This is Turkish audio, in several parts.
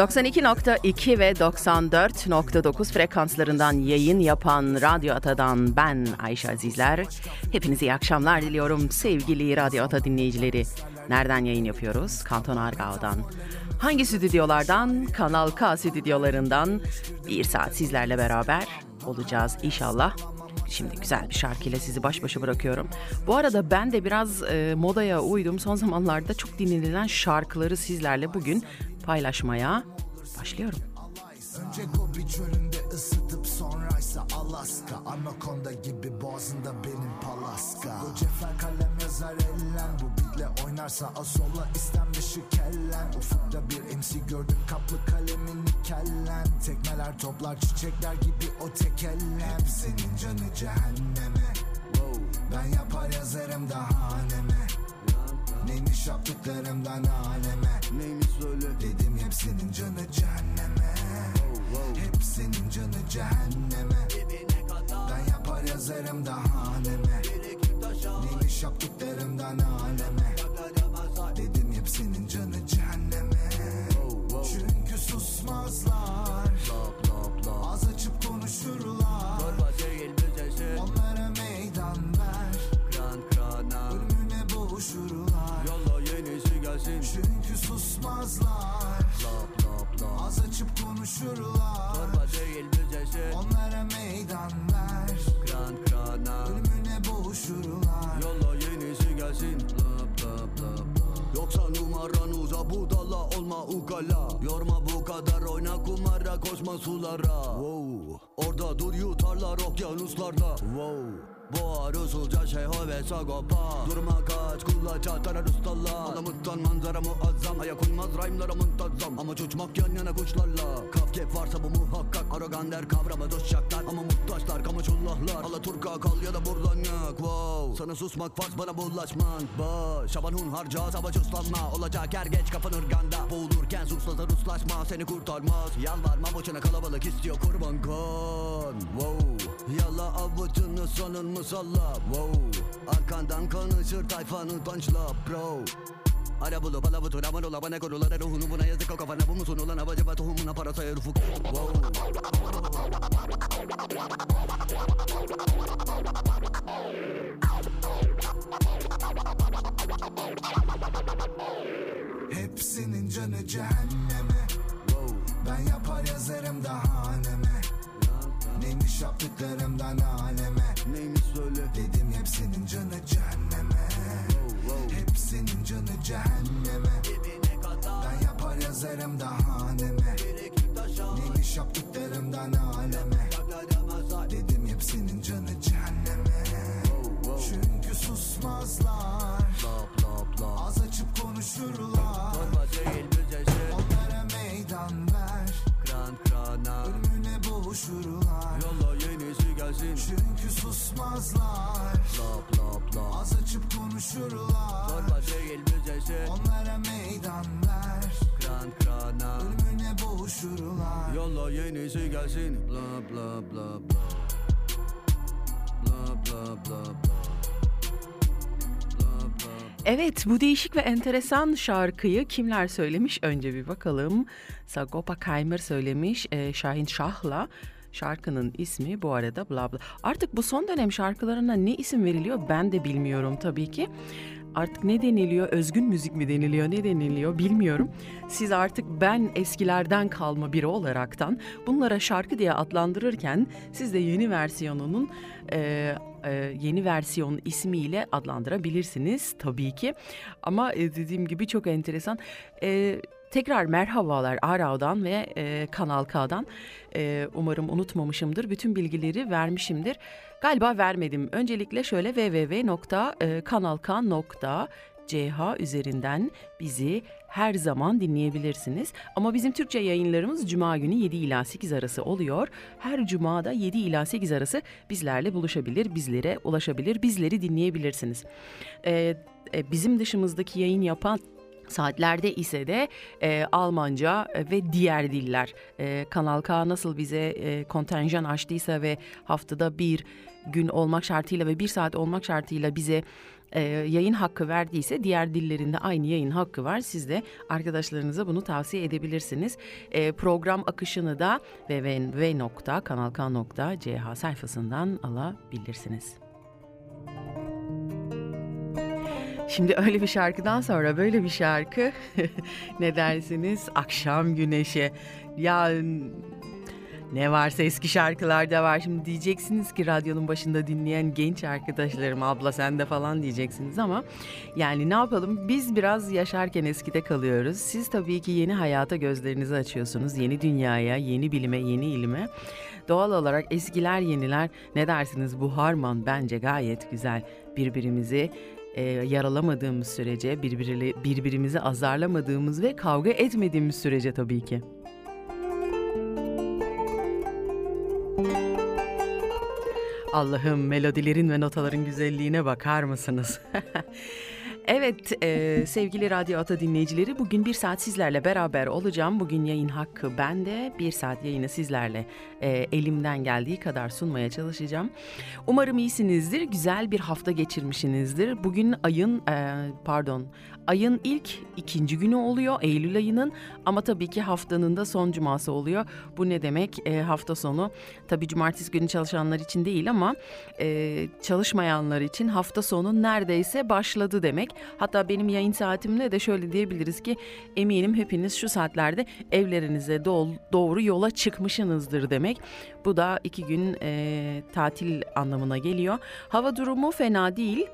92.2 ve 94.9 frekanslarından yayın yapan Radyo Ata'dan ben Ayşe Azizler. Hepinize iyi akşamlar diliyorum sevgili Radyo Ata dinleyicileri. Nereden yayın yapıyoruz? Kanton Argao'dan. Hangi stüdyolardan? Kanal K stüdyolarından. Bir saat sizlerle beraber olacağız inşallah. Şimdi güzel bir şarkıyla sizi baş başa bırakıyorum. Bu arada ben de biraz e, modaya uydum. Son zamanlarda çok dinlenilen şarkıları sizlerle bugün paylaşmaya başlıyorum. Önce sonraysa Alaska Anakonda gibi boğazında benim palaska. Bu cefer kalem yazar ellen Bu bitle oynarsa asola istem dışı kellen. Ufukta bir MC gördüm kaplı kalemini kellen. Tekmeler toplar çiçekler gibi o tek ellen. Senin canı cehenneme. Ben yapar yazarım daha haneme. Neymiş yaptıklarımdan aleme. Neymiş söyle. Dedim hepsinin canı cehenneme Hepsinin canı cehenneme. Ben yapar yazarım daha haneme. Neymiş yaptıklarımdan aleme Dedim hepsinin canı cehenneme. Çünkü susmazlar. Az açıp konuşurlar. Onlara meydan ver. Ölümüne boğuşurlar. Çünkü susmazlar. Az açıp konuşurlar. Onlara meydan ver. Ölümüne boğuşurlar. Yoksa numaran uza budala olma ukala. Yorma bu kadar oyna kumara koşma sulara. Wow. Orada dur yutarlar okyanuslarda. Wow. Boğar usulca şeyho ve sagopa. Durma kaç kulaç atar ustalla Alamuttan manzara muazzam. Ayak uymaz rhyme'lara muntazam. Ama uçmak yan yana kuşlarla. Kafkep varsa bu muhakkak. Arogan der kavramı dostacaklar Ama muhtaçlar kamuçullahlar Alaturka kal ya da buradan yak. Wow. Sana susmak farz bana bulaşman Baş. Şaban hun harca savaş uslanma. Olacak er geç kafan ırganda Boğulurken suslasa ruslaşma. Seni kurtarmaz. Yalvarma boşuna kalabalık istiyor kurban kan. Wow. Yalla avucunu sonun musalla wow. Arkandan konuşur tayfanın punchla bro. Ara bulu bala butu raman ola bana korulara ruhunu buna yazık o kafana bu musun ulan acaba tohumuna parası herifuk wow. Hepsinin canı cehenneme. Ben yapar yazarım daha haneme Neymiş yaptıklarımdan aleme? Neymiş söyle? Dedim hepsinin canı cehenneme. Hepsinin canı cehenneme. Ben yapar yazarım daha haneme. Neymiş yaptıklarımdan aleme? Dedim hepsinin canı cehenneme. Çünkü susmazlar. Az açıp konuşurlar susmazlar. Lap lap lap Az açıp konuşurlar. Torba değil büzesi Onlara meydan ver. Kran krana. Ölümüne boğuşurlar. Yolla yenisi gelsin. Bla bla bla bla Bla bla bla bla Bla bla Evet bu değişik ve enteresan şarkıyı kimler söylemiş? Önce bir bakalım. Sagopa Kaymer söylemiş e, Şahin Şah'la. Şarkının ismi bu arada bla bla. Artık bu son dönem şarkılarına ne isim veriliyor ben de bilmiyorum tabii ki. Artık ne deniliyor? Özgün müzik mi deniliyor? Ne deniliyor? Bilmiyorum. Siz artık ben eskilerden kalma biri olaraktan bunlara şarkı diye adlandırırken siz de yeni versiyonunun e, e, yeni versiyon ismiyle adlandırabilirsiniz tabii ki. Ama dediğim gibi çok enteresan. E, Tekrar merhabalar Arau'dan ve e, Kanal K'dan. E, umarım unutmamışımdır. Bütün bilgileri vermişimdir. Galiba vermedim. Öncelikle şöyle www.kanalk.ch üzerinden bizi her zaman dinleyebilirsiniz. Ama bizim Türkçe yayınlarımız Cuma günü 7 ila 8 arası oluyor. Her Cuma'da 7 ila 8 arası bizlerle buluşabilir, bizlere ulaşabilir, bizleri dinleyebilirsiniz. Ee, bizim dışımızdaki yayın yapan Saatlerde ise de e, Almanca ve diğer diller. E, Kanal K nasıl bize e, kontenjan açtıysa ve haftada bir gün olmak şartıyla ve bir saat olmak şartıyla bize e, yayın hakkı verdiyse diğer dillerinde aynı yayın hakkı var. Siz de arkadaşlarınıza bunu tavsiye edebilirsiniz. E, program akışını da www.kanalk.ch sayfasından alabilirsiniz. Şimdi öyle bir şarkıdan sonra böyle bir şarkı ne dersiniz? Akşam güneşi. Ya ne varsa eski şarkılarda var. Şimdi diyeceksiniz ki radyonun başında dinleyen genç arkadaşlarım abla sen de falan diyeceksiniz ama yani ne yapalım biz biraz yaşarken eskide kalıyoruz. Siz tabii ki yeni hayata gözlerinizi açıyorsunuz. Yeni dünyaya, yeni bilime, yeni ilime. Doğal olarak eskiler yeniler ne dersiniz bu harman bence gayet güzel. Birbirimizi e, yaralamadığımız sürece, birbiri, birbirimizi azarlamadığımız ve kavga etmediğimiz sürece tabii ki. Allah'ım melodilerin ve notaların güzelliğine bakar mısınız? Evet e, sevgili Radyo Ata dinleyicileri bugün bir saat sizlerle beraber olacağım. Bugün yayın hakkı bende. Bir saat yayını sizlerle e, elimden geldiği kadar sunmaya çalışacağım. Umarım iyisinizdir. Güzel bir hafta geçirmişsinizdir. Bugün ayın e, pardon ayın ilk ikinci günü oluyor Eylül ayının ama tabii ki haftanın da son cuması oluyor. Bu ne demek? E, hafta sonu tabii cumartesi günü çalışanlar için değil ama e, çalışmayanlar için hafta sonu neredeyse başladı demek. Hatta benim yayın saatimle de şöyle diyebiliriz ki eminim hepiniz şu saatlerde evlerinize doğru yola çıkmışsınızdır demek. Bu da iki gün e, tatil anlamına geliyor. Hava durumu fena değil.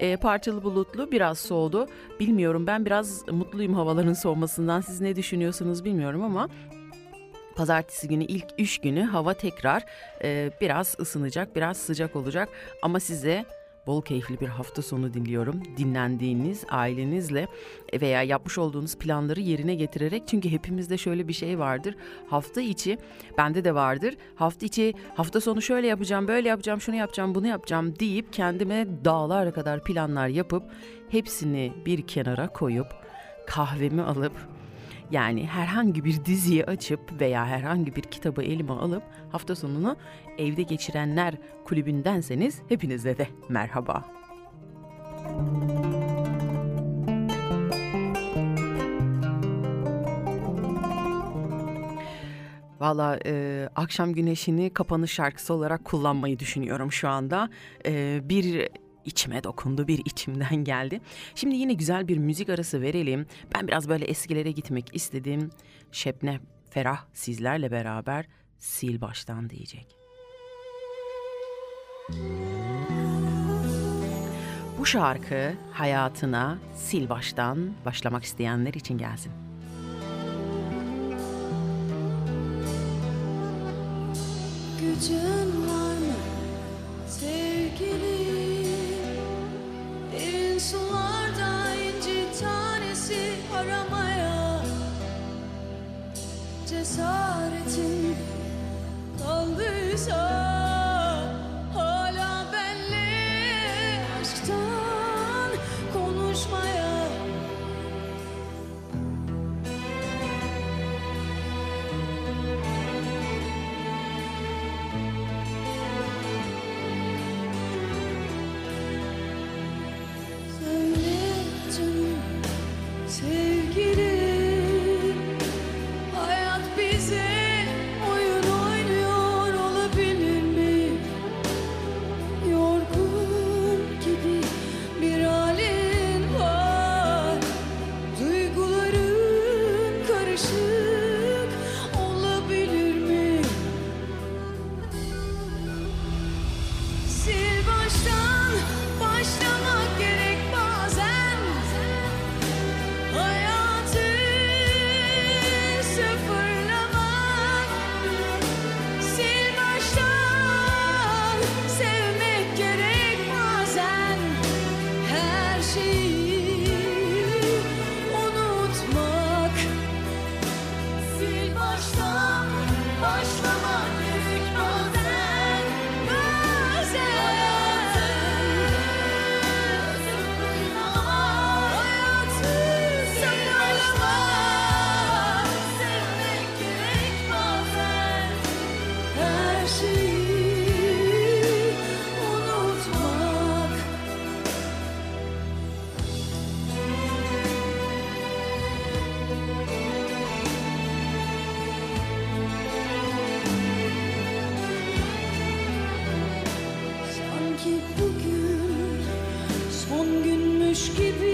E, parçalı bulutlu biraz soğudu. Bilmiyorum ben biraz mutluyum havaların soğumasından. Siz ne düşünüyorsunuz bilmiyorum ama Pazartesi günü ilk üç günü hava tekrar e, biraz ısınacak, biraz sıcak olacak. Ama size bol keyifli bir hafta sonu diliyorum. Dinlendiğiniz ailenizle veya yapmış olduğunuz planları yerine getirerek çünkü hepimizde şöyle bir şey vardır. Hafta içi bende de vardır. Hafta içi hafta sonu şöyle yapacağım, böyle yapacağım, şunu yapacağım, bunu yapacağım deyip kendime dağlar kadar planlar yapıp hepsini bir kenara koyup kahvemi alıp yani herhangi bir diziyi açıp veya herhangi bir kitabı elime alıp hafta sonunu evde geçirenler kulübündenseniz hepinize de merhaba. Valla e, akşam güneşini kapanış şarkısı olarak kullanmayı düşünüyorum şu anda. E, bir içime dokundu, bir içimden geldi. Şimdi yine güzel bir müzik arası verelim. Ben biraz böyle eskilere gitmek istedim. Şebne Ferah sizlerle beraber sil baştan diyecek. Bu şarkı hayatına sil baştan başlamak isteyenler için gelsin. Gücün var mı sularda inci tanesi aramaya. Cesaretin kaldıysa Güneş gibi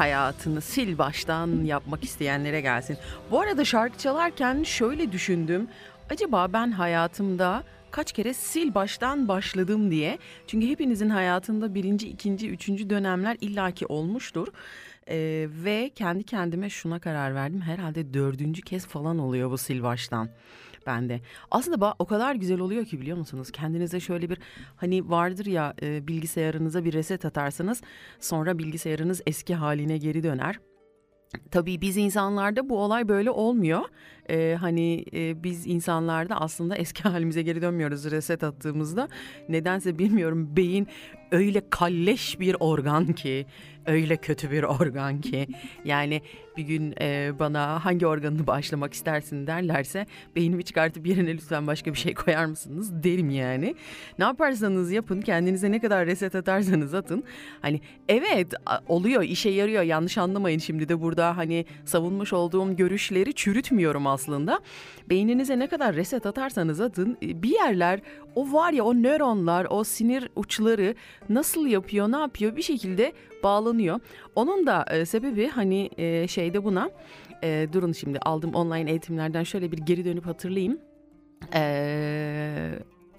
hayatını sil baştan yapmak isteyenlere gelsin. Bu arada şarkı çalarken şöyle düşündüm. Acaba ben hayatımda kaç kere sil baştan başladım diye. Çünkü hepinizin hayatında birinci, ikinci, üçüncü dönemler illaki olmuştur. Ee, ve kendi kendime şuna karar verdim. Herhalde dördüncü kez falan oluyor bu sil baştan bende. Aslında o kadar güzel oluyor ki biliyor musunuz? Kendinize şöyle bir hani vardır ya e, bilgisayarınıza bir reset atarsanız sonra bilgisayarınız eski haline geri döner. Tabii biz insanlarda bu olay böyle olmuyor. Ee, hani e, biz insanlarda aslında eski halimize geri dönmüyoruz reset attığımızda. Nedense bilmiyorum beyin öyle kalleş bir organ ki öyle kötü bir organ ki yani bir gün e, bana hangi organını başlamak istersin derlerse beynimi çıkartıp yerine lütfen başka bir şey koyar mısınız derim yani. Ne yaparsanız yapın kendinize ne kadar reset atarsanız atın. Hani evet oluyor işe yarıyor yanlış anlamayın şimdi de burada hani savunmuş olduğum görüşleri çürütmüyorum aslında. Beyninize ne kadar reset atarsanız atın e, bir yerler o var ya o nöronlar o sinir uçları nasıl yapıyor ne yapıyor bir şekilde bağlanıyor. Onun da e, sebebi hani e, şeyde buna e, durun şimdi aldım online eğitimlerden şöyle bir geri dönüp hatırlayayım. E,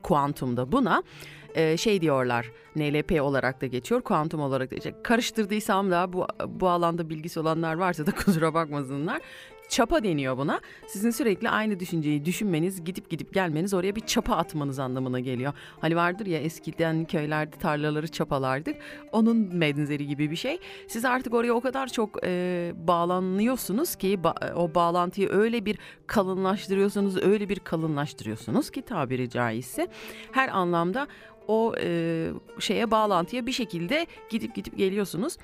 kuantumda buna e, şey diyorlar NLP olarak da geçiyor kuantum olarak da geçiyor. Karıştırdıysam da bu, bu alanda bilgisi olanlar varsa da kusura bakmasınlar. Çapa deniyor buna. Sizin sürekli aynı düşünceyi düşünmeniz, gidip gidip gelmeniz oraya bir çapa atmanız anlamına geliyor. Hani vardır ya eskiden köylerde tarlaları çapalardık. Onun benzeri gibi bir şey. Siz artık oraya o kadar çok e, bağlanıyorsunuz ki ba- o bağlantıyı öyle bir kalınlaştırıyorsunuz, öyle bir kalınlaştırıyorsunuz ki tabiri caizse her anlamda o e, şeye bağlantıya bir şekilde gidip gidip geliyorsunuz.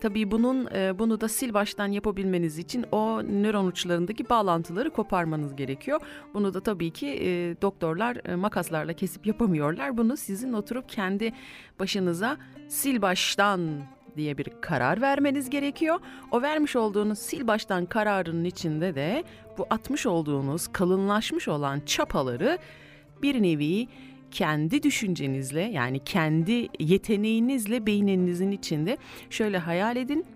Tabii bunun e, bunu da sil baştan yapabilmeniz için o nöron uçlarındaki bağlantıları koparmanız gerekiyor. Bunu da tabii ki e, doktorlar e, makaslarla kesip yapamıyorlar. Bunu sizin oturup kendi başınıza sil baştan diye bir karar vermeniz gerekiyor. O vermiş olduğunuz sil baştan kararının içinde de bu atmış olduğunuz kalınlaşmış olan çapaları bir nevi kendi düşüncenizle yani kendi yeteneğinizle beyninizin içinde şöyle hayal edin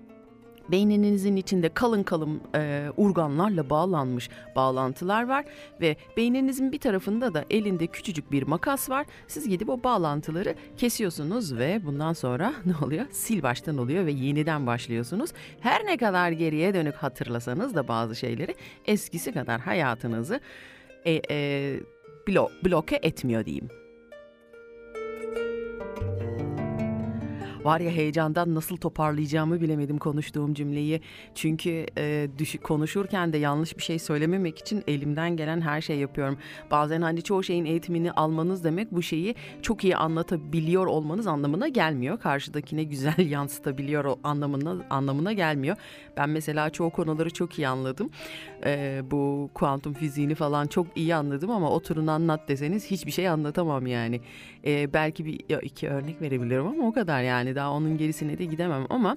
beyninizin içinde kalın kalın e, urganlarla bağlanmış bağlantılar var ve beyninizin bir tarafında da elinde küçücük bir makas var. Siz gidip o bağlantıları kesiyorsunuz ve bundan sonra ne oluyor? Sil baştan oluyor ve yeniden başlıyorsunuz. Her ne kadar geriye dönük hatırlasanız da bazı şeyleri eskisi kadar hayatınızı e, e, blo bloke etmiyor diyeyim. Var ya heyecandan nasıl toparlayacağımı bilemedim konuştuğum cümleyi. Çünkü e, düş- konuşurken de yanlış bir şey söylememek için elimden gelen her şey yapıyorum. Bazen hani çoğu şeyin eğitimini almanız demek bu şeyi çok iyi anlatabiliyor olmanız anlamına gelmiyor. Karşıdakine güzel yansıtabiliyor anlamına anlamına gelmiyor. Ben mesela çoğu konuları çok iyi anladım. E, bu kuantum fiziğini falan çok iyi anladım ama oturun anlat deseniz hiçbir şey anlatamam yani. E, belki bir iki örnek verebilirim ama o kadar yani daha onun gerisine de gidemem ama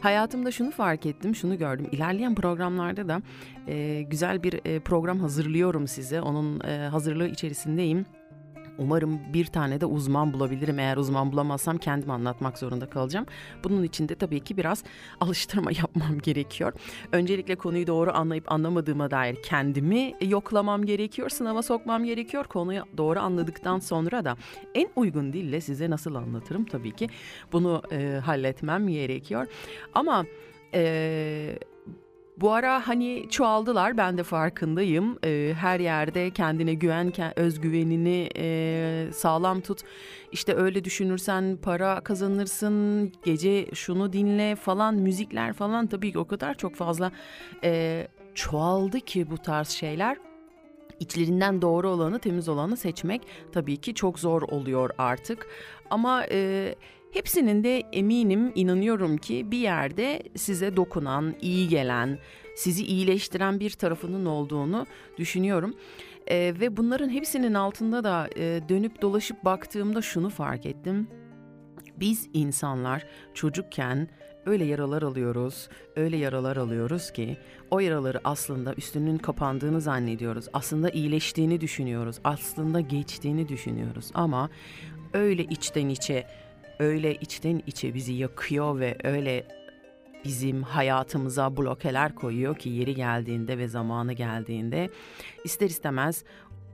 hayatımda şunu fark ettim, şunu gördüm. İlerleyen programlarda da e, güzel bir e, program hazırlıyorum size. Onun e, hazırlığı içerisindeyim. Umarım bir tane de uzman bulabilirim. Eğer uzman bulamazsam kendim anlatmak zorunda kalacağım. Bunun için de tabii ki biraz alıştırma yapmam gerekiyor. Öncelikle konuyu doğru anlayıp anlamadığıma dair kendimi yoklamam gerekiyor. Sınava sokmam gerekiyor. Konuyu doğru anladıktan sonra da en uygun dille size nasıl anlatırım tabii ki bunu e, halletmem gerekiyor. Ama e, bu ara hani çoğaldılar ben de farkındayım. Ee, her yerde kendine güven, özgüvenini e, sağlam tut. İşte öyle düşünürsen para kazanırsın, gece şunu dinle falan müzikler falan tabii ki o kadar çok fazla e, çoğaldı ki bu tarz şeyler. İçlerinden doğru olanı, temiz olanı seçmek tabii ki çok zor oluyor artık. Ama e, Hepsinin de eminim, inanıyorum ki bir yerde size dokunan, iyi gelen, sizi iyileştiren bir tarafının olduğunu düşünüyorum. E, ve bunların hepsinin altında da e, dönüp dolaşıp baktığımda şunu fark ettim. Biz insanlar çocukken öyle yaralar alıyoruz, öyle yaralar alıyoruz ki o yaraları aslında üstünün kapandığını zannediyoruz. Aslında iyileştiğini düşünüyoruz. Aslında geçtiğini düşünüyoruz ama öyle içten içe öyle içten içe bizi yakıyor ve öyle bizim hayatımıza blokeler koyuyor ki yeri geldiğinde ve zamanı geldiğinde ister istemez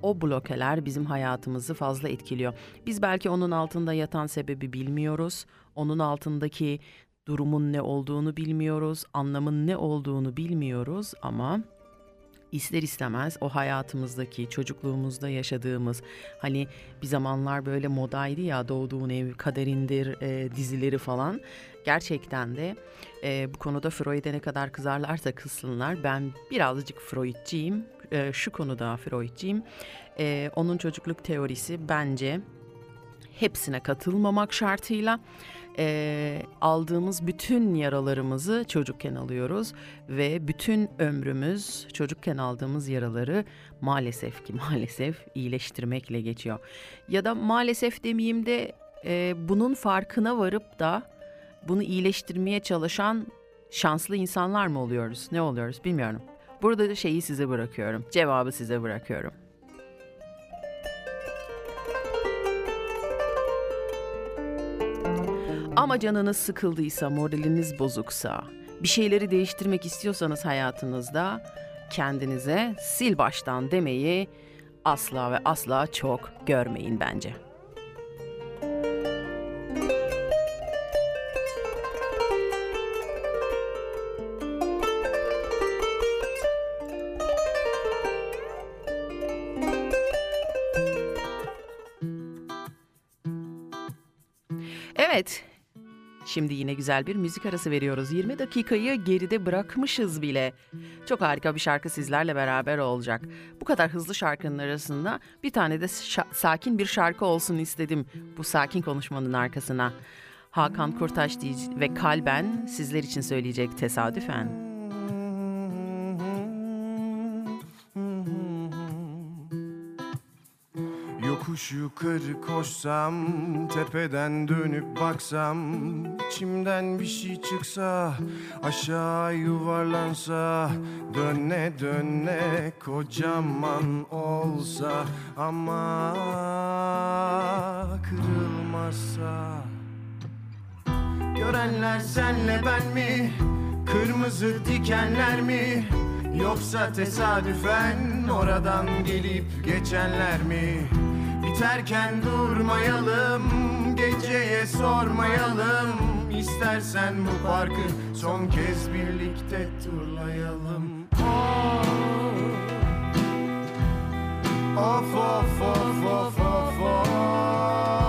o blokeler bizim hayatımızı fazla etkiliyor. Biz belki onun altında yatan sebebi bilmiyoruz. Onun altındaki durumun ne olduğunu bilmiyoruz, anlamın ne olduğunu bilmiyoruz ama ister istemez o hayatımızdaki çocukluğumuzda yaşadığımız hani bir zamanlar böyle modaydı ya doğduğun ev kaderindir e, dizileri falan. Gerçekten de e, bu konuda Freud'e ne kadar kızarlarsa kızsınlar ben birazcık Freudciyim. E, şu konuda Freudciyim. E, onun çocukluk teorisi bence hepsine katılmamak şartıyla e, aldığımız bütün yaralarımızı çocukken alıyoruz ve bütün ömrümüz çocukken aldığımız yaraları maalesef ki maalesef iyileştirmekle geçiyor. Ya da maalesef demeyeyim de e, bunun farkına varıp da bunu iyileştirmeye çalışan şanslı insanlar mı oluyoruz? Ne oluyoruz bilmiyorum. Burada da şeyi size bırakıyorum. Cevabı size bırakıyorum. Ama canınız sıkıldıysa, moraliniz bozuksa, bir şeyleri değiştirmek istiyorsanız hayatınızda kendinize sil baştan demeyi asla ve asla çok görmeyin bence. Evet, Şimdi yine güzel bir müzik arası veriyoruz. 20 dakikayı geride bırakmışız bile. Çok harika bir şarkı sizlerle beraber olacak. Bu kadar hızlı şarkının arasında bir tane de sakin bir şarkı olsun istedim bu sakin konuşmanın arkasına. Hakan Kurtaş ve Kalben sizler için söyleyecek tesadüfen. Yokuş yukarı koşsam Tepeden dönüp baksam içimden bir şey çıksa Aşağı yuvarlansa Döne döne kocaman olsa Ama kırılmazsa Görenler senle ben mi? Kırmızı dikenler mi? Yoksa tesadüfen oradan gelip geçenler mi? Biterken durmayalım, geceye sormayalım. İstersen bu parkı son kez birlikte turlayalım. Of Of of of of of of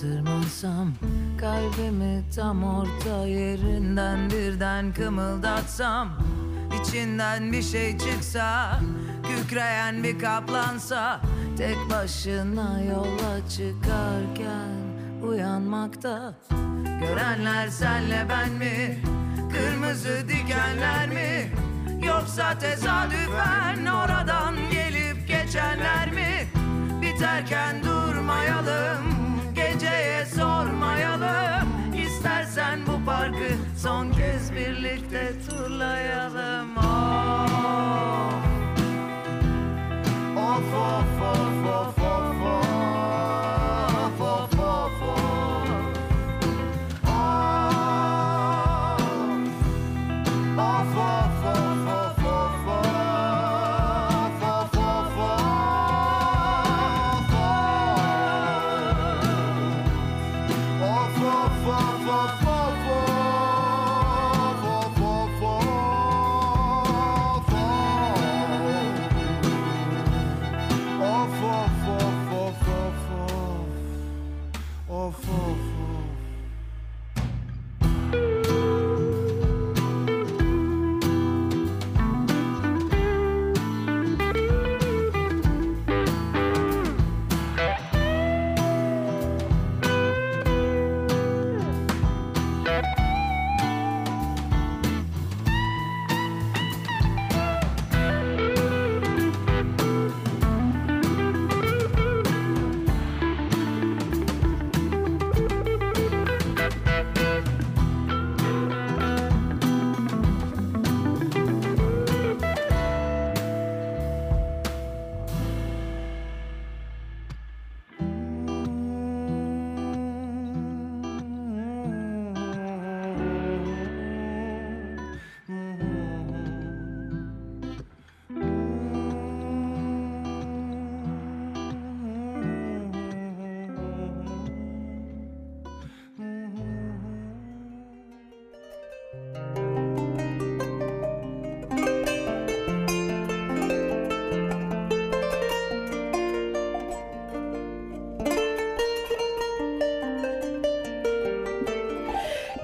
Tırmansam Kalbimi tam orta yerinden birden kımıldatsam içinden bir şey çıksa Kükreyen bir kaplansa Tek başına yola çıkarken Uyanmakta Görenler senle ben mi? Kırmızı dikenler mi? Yoksa tesadüfen oradan gelip geçenler mi? Biterken durmayalım, son kez birlikte turlayalım.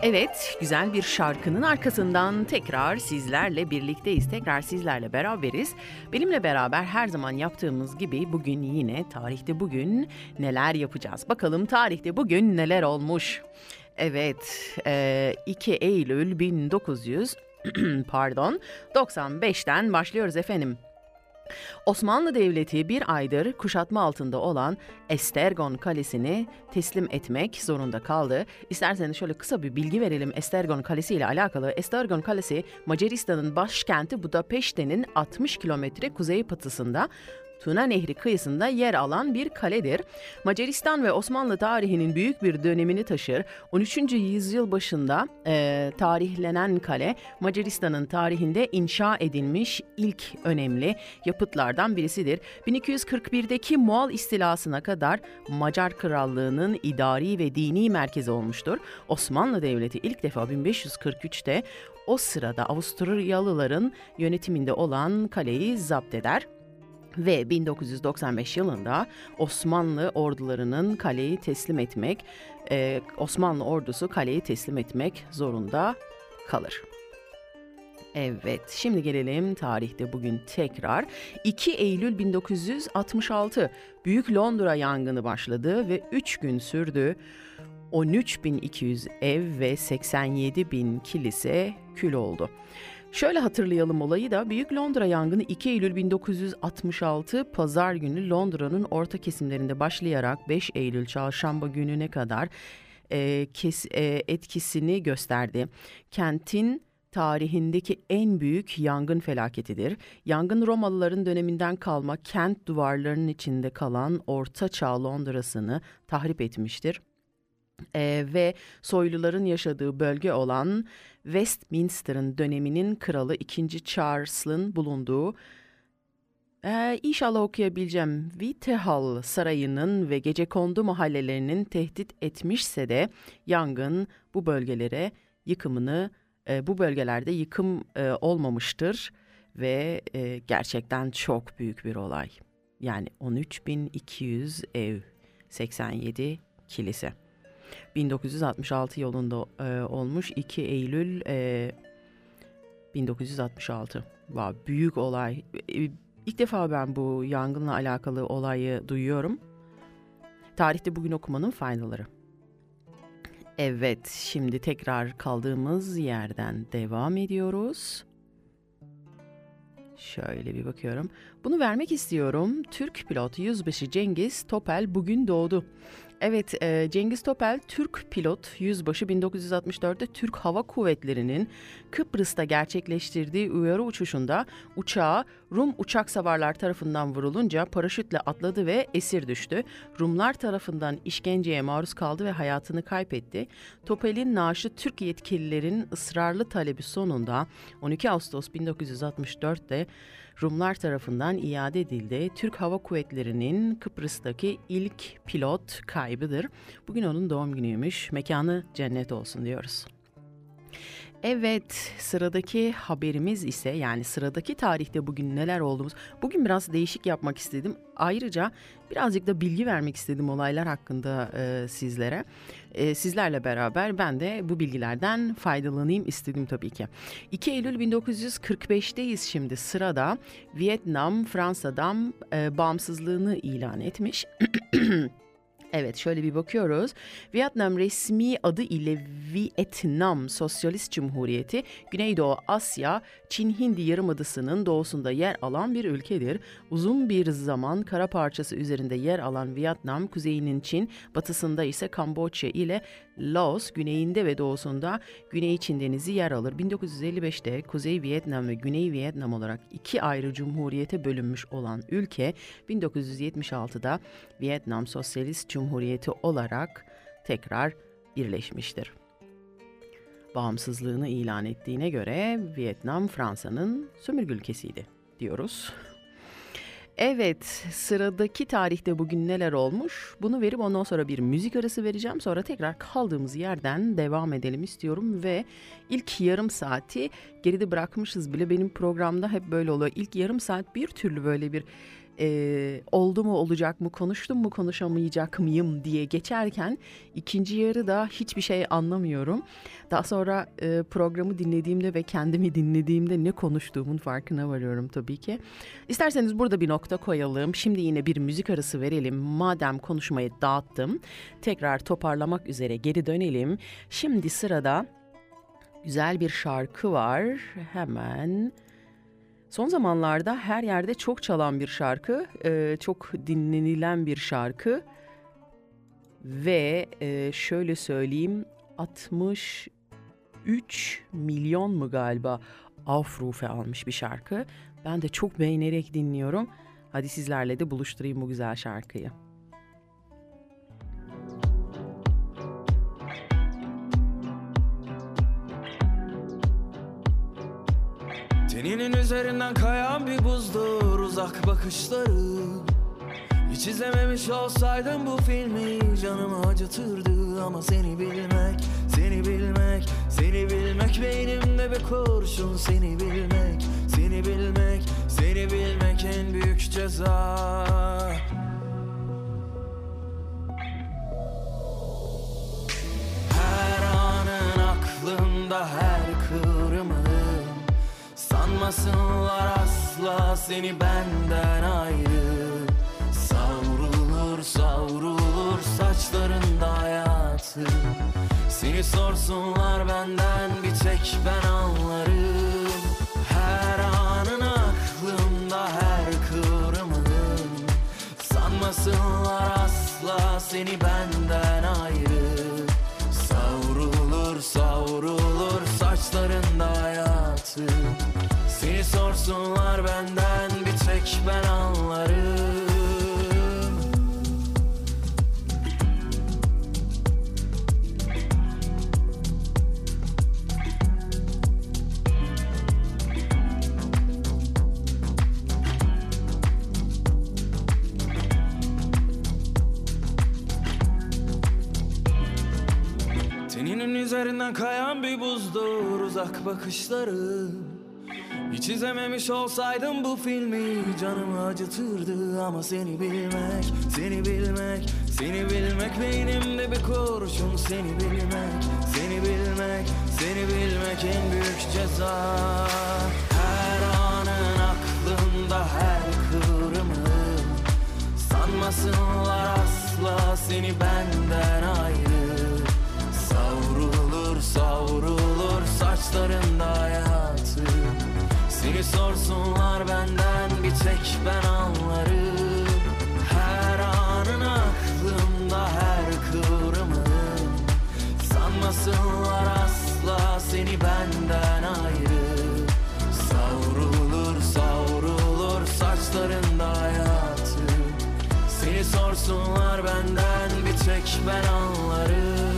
Evet, güzel bir şarkının arkasından tekrar sizlerle birlikteyiz. Tekrar sizlerle beraberiz. Benimle beraber her zaman yaptığımız gibi bugün yine tarihte bugün neler yapacağız? Bakalım tarihte bugün neler olmuş? Evet, 2 Eylül 1900 pardon 95'ten başlıyoruz efendim. Osmanlı Devleti bir aydır kuşatma altında olan Estergon Kalesi'ni teslim etmek zorunda kaldı. İsterseniz şöyle kısa bir bilgi verelim Estergon Kalesi ile alakalı. Estergon Kalesi Macaristan'ın başkenti Budapeşte'nin 60 kilometre kuzeybatısında Tuna Nehri kıyısında yer alan bir kaledir. Macaristan ve Osmanlı tarihinin büyük bir dönemini taşır. 13. yüzyıl başında e, tarihlenen kale Macaristan'ın tarihinde inşa edilmiş ilk önemli yapıtlardan birisidir. 1241'deki Moğol istilasına kadar Macar Krallığı'nın idari ve dini merkezi olmuştur. Osmanlı Devleti ilk defa 1543'te o sırada Avusturyalıların yönetiminde olan kaleyi zapt eder ve 1995 yılında Osmanlı ordularının kaleyi teslim etmek, e, Osmanlı ordusu kaleyi teslim etmek zorunda kalır. Evet, şimdi gelelim tarihte bugün tekrar. 2 Eylül 1966 Büyük Londra yangını başladı ve 3 gün sürdü. 13.200 ev ve 87.000 kilise kül oldu. Şöyle hatırlayalım olayı da Büyük Londra yangını 2 Eylül 1966 pazar günü Londra'nın orta kesimlerinde başlayarak 5 Eylül çarşamba gününe kadar e, kes, e, etkisini gösterdi. Kentin tarihindeki en büyük yangın felaketidir. Yangın Romalıların döneminden kalma kent duvarlarının içinde kalan Orta Çağ Londra'sını tahrip etmiştir. Ee, ve soyluların yaşadığı bölge olan Westminster'ın döneminin kralı 2. Charles'ın bulunduğu ee, inşallah okuyabileceğim. Whitehall Sarayı'nın ve gecekondu mahallelerinin tehdit etmişse de yangın bu bölgelere yıkımını e, bu bölgelerde yıkım e, olmamıştır ve e, gerçekten çok büyük bir olay. Yani 13.200 ev, 87 kilise. 1966 yılında e, olmuş 2 Eylül e, 1966. Wow, büyük olay. E, ilk defa ben bu yangınla alakalı olayı duyuyorum. Tarihte bugün okumanın faydaları. Evet, şimdi tekrar kaldığımız yerden devam ediyoruz. Şöyle bir bakıyorum. Bunu vermek istiyorum. Türk pilot Yüzbaşı Cengiz Topel bugün doğdu. Evet, e, Cengiz Topel Türk pilot yüzbaşı 1964'te Türk Hava Kuvvetleri'nin Kıbrıs'ta gerçekleştirdiği uyarı uçuşunda uçağı Rum uçak savarlar tarafından vurulunca paraşütle atladı ve esir düştü. Rumlar tarafından işkenceye maruz kaldı ve hayatını kaybetti. Topel'in naaşı Türk yetkililerin ısrarlı talebi sonunda 12 Ağustos 1964'te Rumlar tarafından iade edildi. Türk Hava Kuvvetleri'nin Kıbrıs'taki ilk pilot kaybıdır. Bugün onun doğum günüymüş. Mekanı cennet olsun diyoruz. Evet, sıradaki haberimiz ise yani sıradaki tarihte bugün neler olduğumuz. Bugün biraz değişik yapmak istedim. Ayrıca birazcık da bilgi vermek istedim olaylar hakkında e, sizlere. E, sizlerle beraber ben de bu bilgilerden faydalanayım istedim tabii ki. 2 Eylül 1945'teyiz şimdi sırada. Vietnam Fransa'dan e, bağımsızlığını ilan etmiş. Evet şöyle bir bakıyoruz. Vietnam resmi adı ile Vietnam Sosyalist Cumhuriyeti Güneydoğu Asya Çin Hindi Yarımadası'nın doğusunda yer alan bir ülkedir. Uzun bir zaman kara parçası üzerinde yer alan Vietnam kuzeyinin Çin, batısında ise Kamboçya ile Laos, güneyinde ve doğusunda Güney Çin Denizi yer alır. 1955'te Kuzey Vietnam ve Güney Vietnam olarak iki ayrı cumhuriyete bölünmüş olan ülke 1976'da Vietnam Sosyalist Cumhuriyeti olarak tekrar birleşmiştir. Bağımsızlığını ilan ettiğine göre Vietnam Fransa'nın sömürge ülkesiydi diyoruz. Evet, sıradaki tarihte bugün neler olmuş? Bunu verip ondan sonra bir müzik arası vereceğim. Sonra tekrar kaldığımız yerden devam edelim istiyorum ve ilk yarım saati geride bırakmışız bile. Benim programda hep böyle oluyor. İlk yarım saat bir türlü böyle bir e, oldu mu olacak mı konuştum mu konuşamayacak mıyım diye geçerken ikinci yarıda hiçbir şey anlamıyorum. Daha sonra e, programı dinlediğimde ve kendimi dinlediğimde ne konuştuğumun farkına varıyorum tabii ki. İsterseniz burada bir nokta koyalım. Şimdi yine bir müzik arası verelim. Madem konuşmayı dağıttım tekrar toparlamak üzere geri dönelim. Şimdi sırada güzel bir şarkı var. Hemen Son zamanlarda her yerde çok çalan bir şarkı, e, çok dinlenilen bir şarkı ve e, şöyle söyleyeyim 63 milyon mu galiba Aufrufe almış bir şarkı. Ben de çok beğenerek dinliyorum. Hadi sizlerle de buluşturayım bu güzel şarkıyı. Teninin üzerinden kayan bir buzdur uzak bakışları. Hiç izlememiş olsaydım bu filmi canımı acıtırdı. Ama seni bilmek, seni bilmek, seni bilmek Beynimde bir kurşun. Seni bilmek, seni bilmek, seni bilmek en büyük ceza. Her anın aklımda her Sanmasınlar asla seni benden ayrı. Savrulur savrulur saçlarında hayatı. Seni sorsunlar benden bir tek ben anlarım. Her anın aklımda her kıvrımın. Sanmasınlar asla seni benden ayrı. Savrulur savrulur saçlarında hayatı Sorsunlar benden bir tek ben anlarım. Teninin üzerinden kayan bir buzdur uzak bakışları Hiç izlememiş olsaydım bu filmi canımı acıtırdı Ama seni bilmek, seni bilmek, seni bilmek Beynimde bir kurşun seni bilmek, seni bilmek, seni bilmek en büyük ceza. Her anın aklımda her kıvrımın Sanmasınlar asla seni benden ayrı. Savrulur savrulur saçlarında hayatı Seni sorsunlar benden bir tek ben anlarım. Her anın aklımda her kıvrımın Sanmasınlar asla seni benden ayrı. Savrulur savrulur saçlarında hayatı. Seni sorsunlar benden bir tek ben anlarım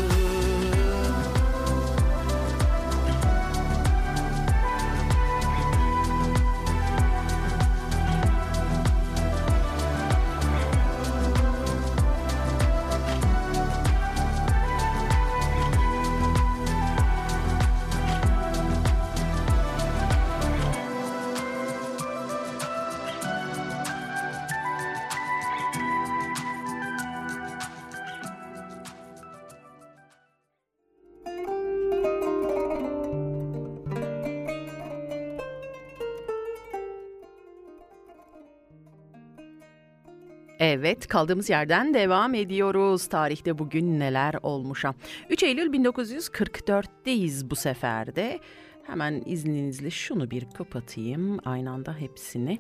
Evet kaldığımız yerden devam ediyoruz. Tarihte bugün neler olmuş ha. 3 Eylül 1944'teyiz bu seferde. Hemen izninizle şunu bir kapatayım aynı anda hepsini.